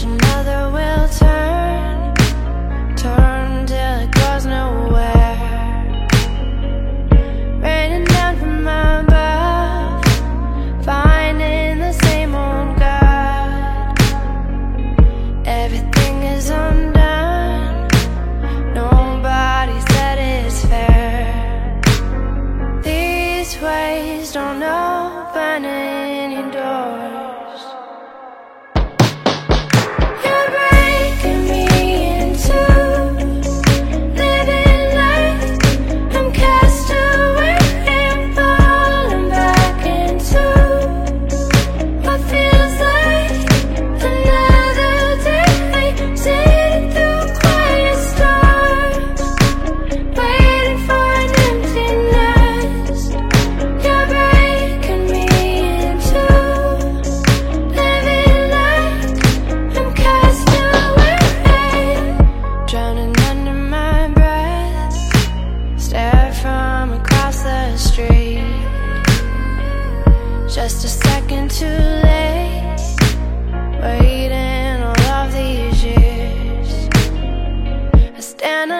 another turn, turn till it goes nowhere. Raining down from above, finding the same old God. Everything is undone, nobody said it's fair. These ways don't open it. just a second too late. Waiting all of these years. I stand